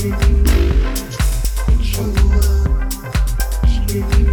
Thank you.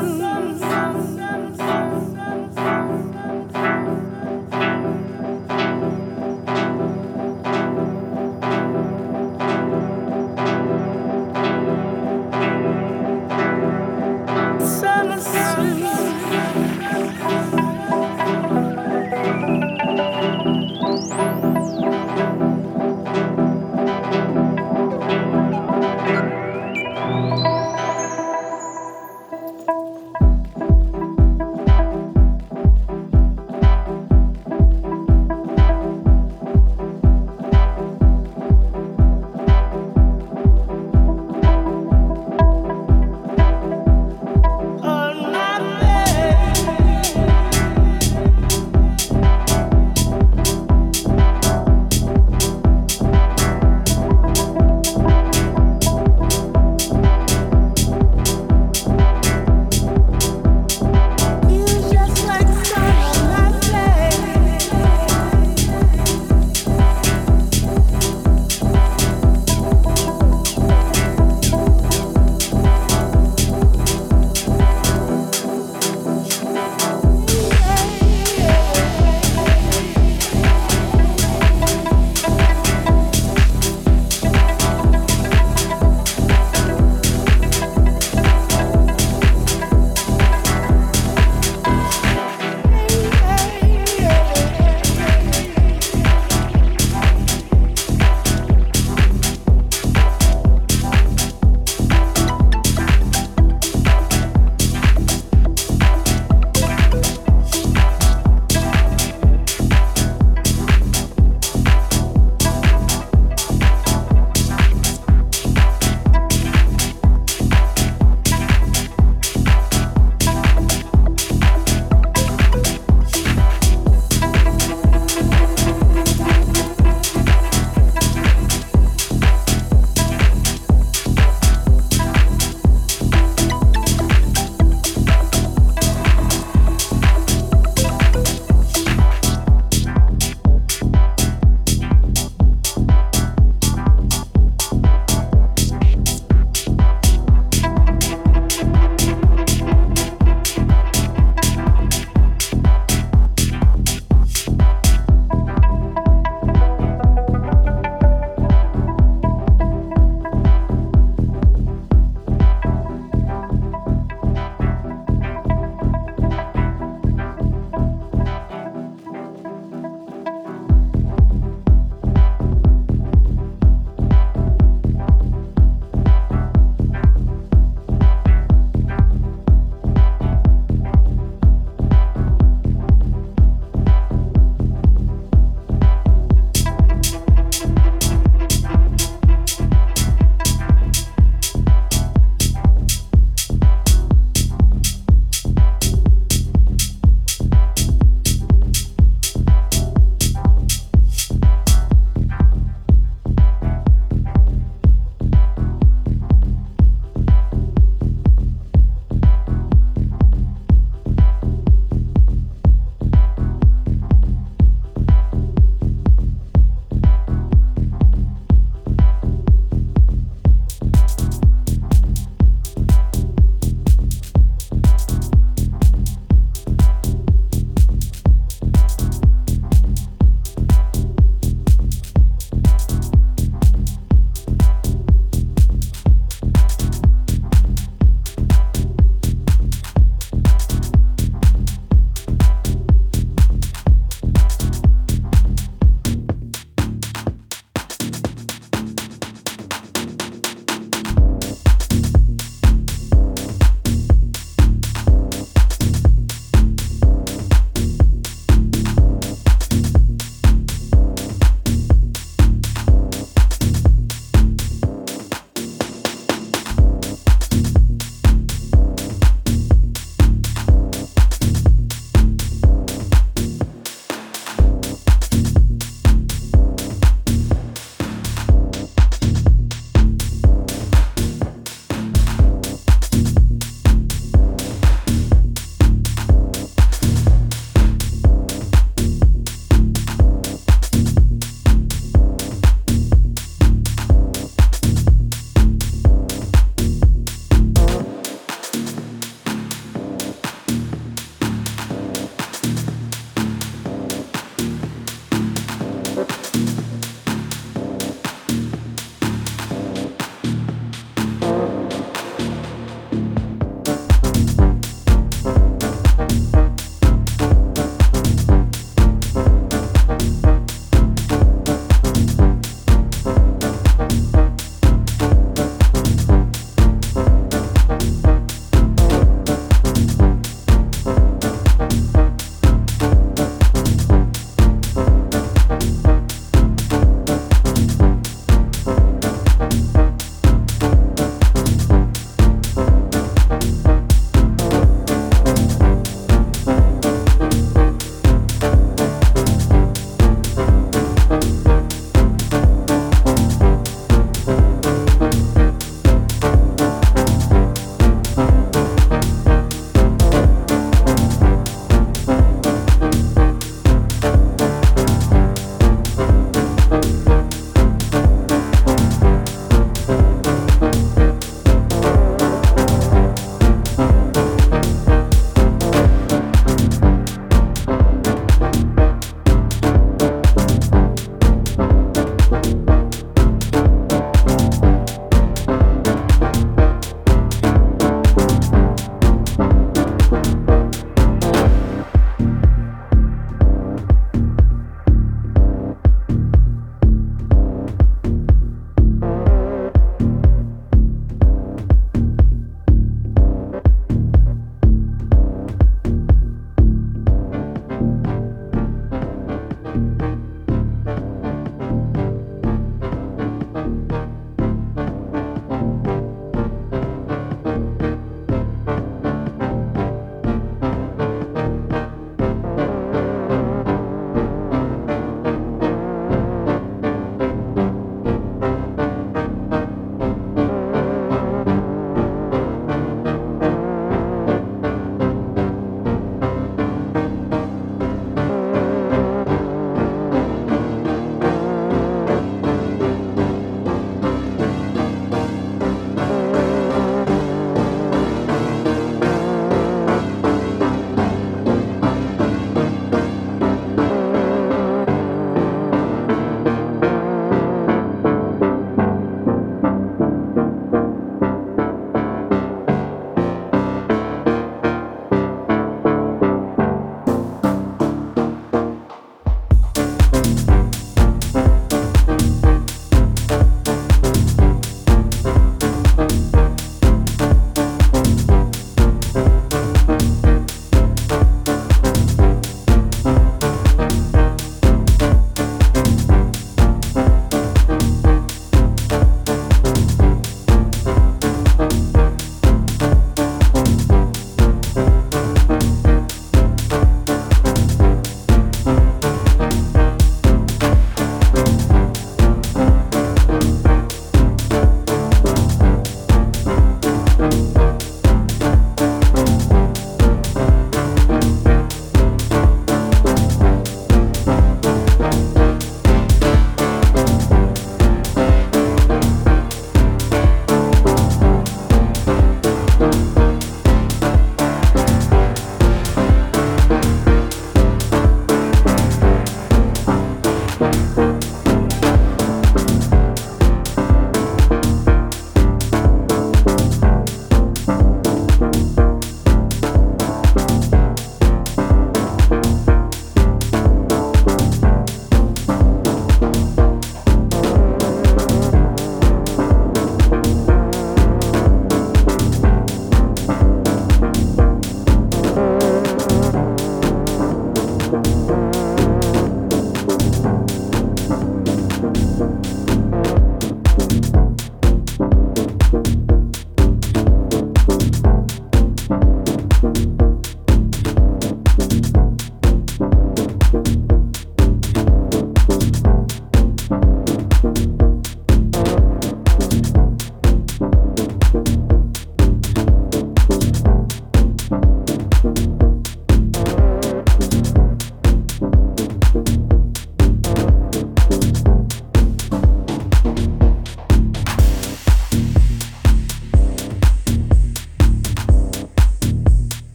sun.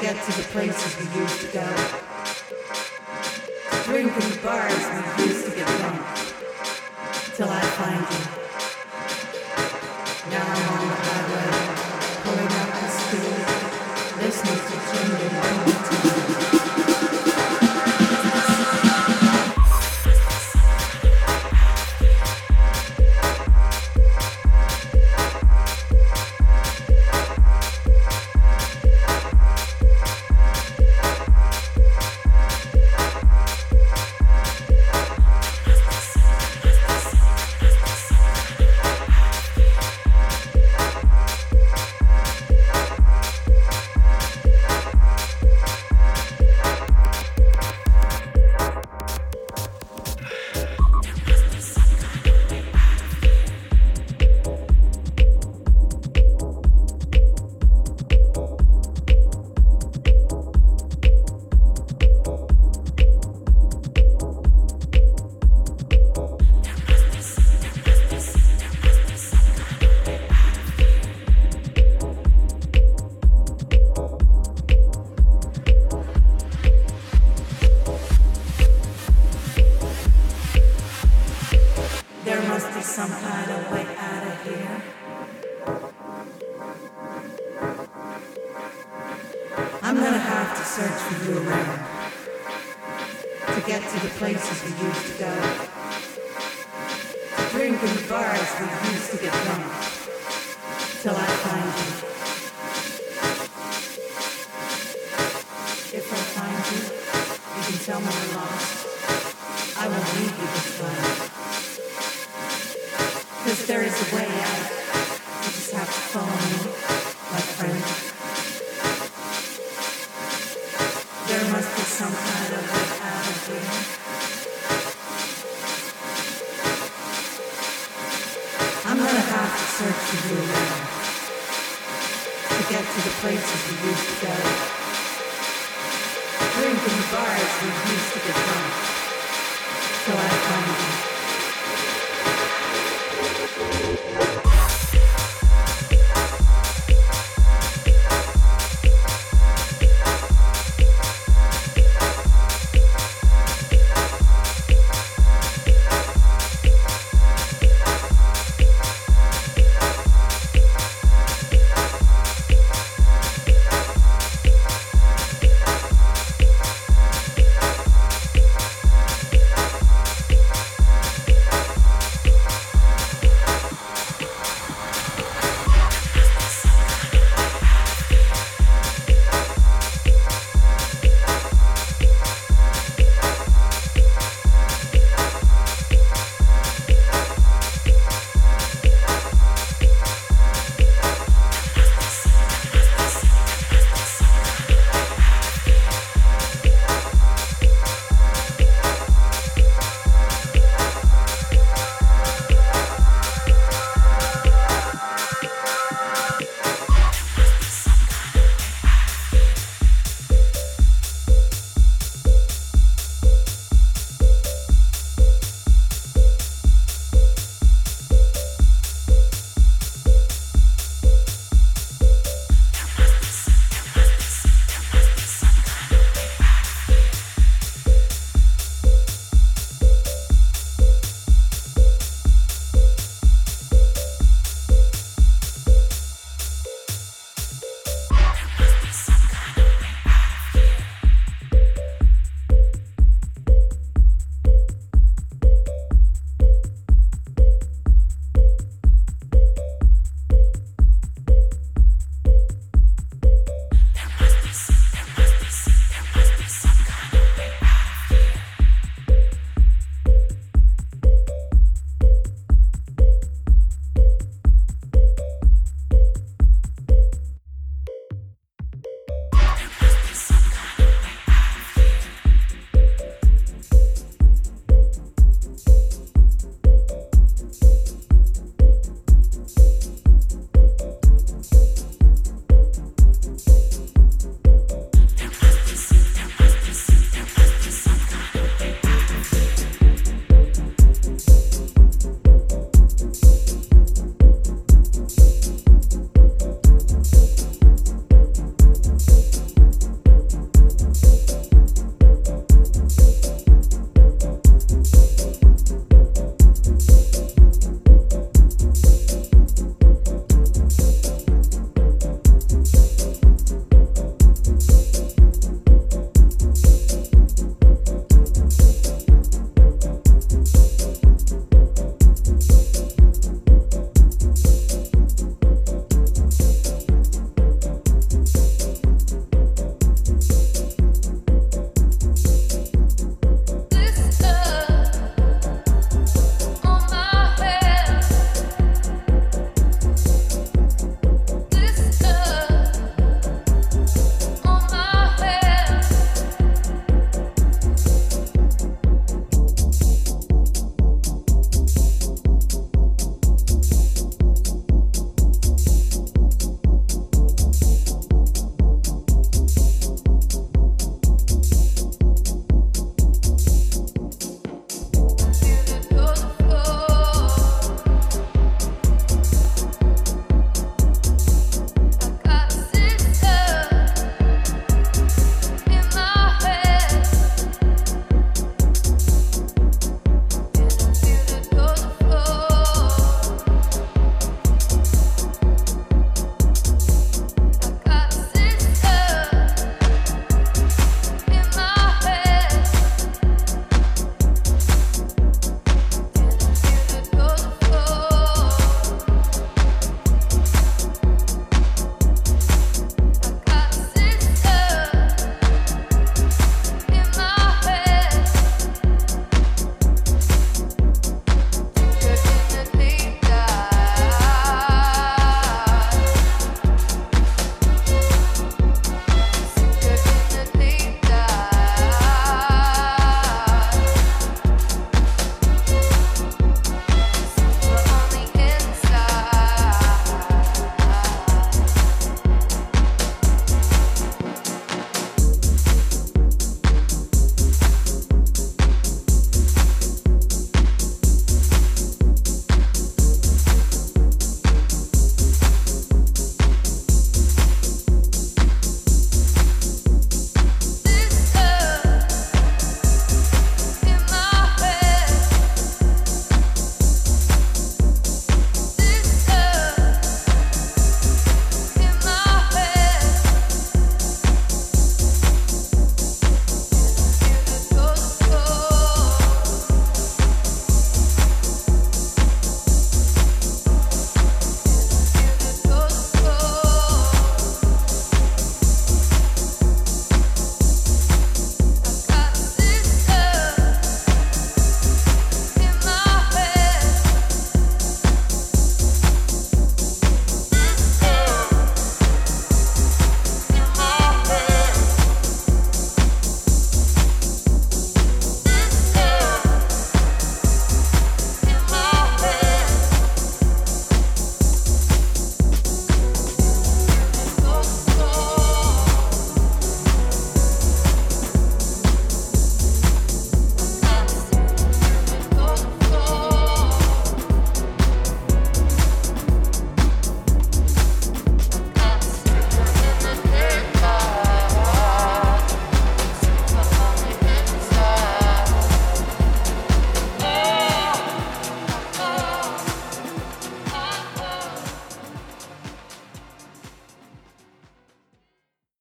get to the places we used to go. Drink in the bars we used to get drunk. Till I find you.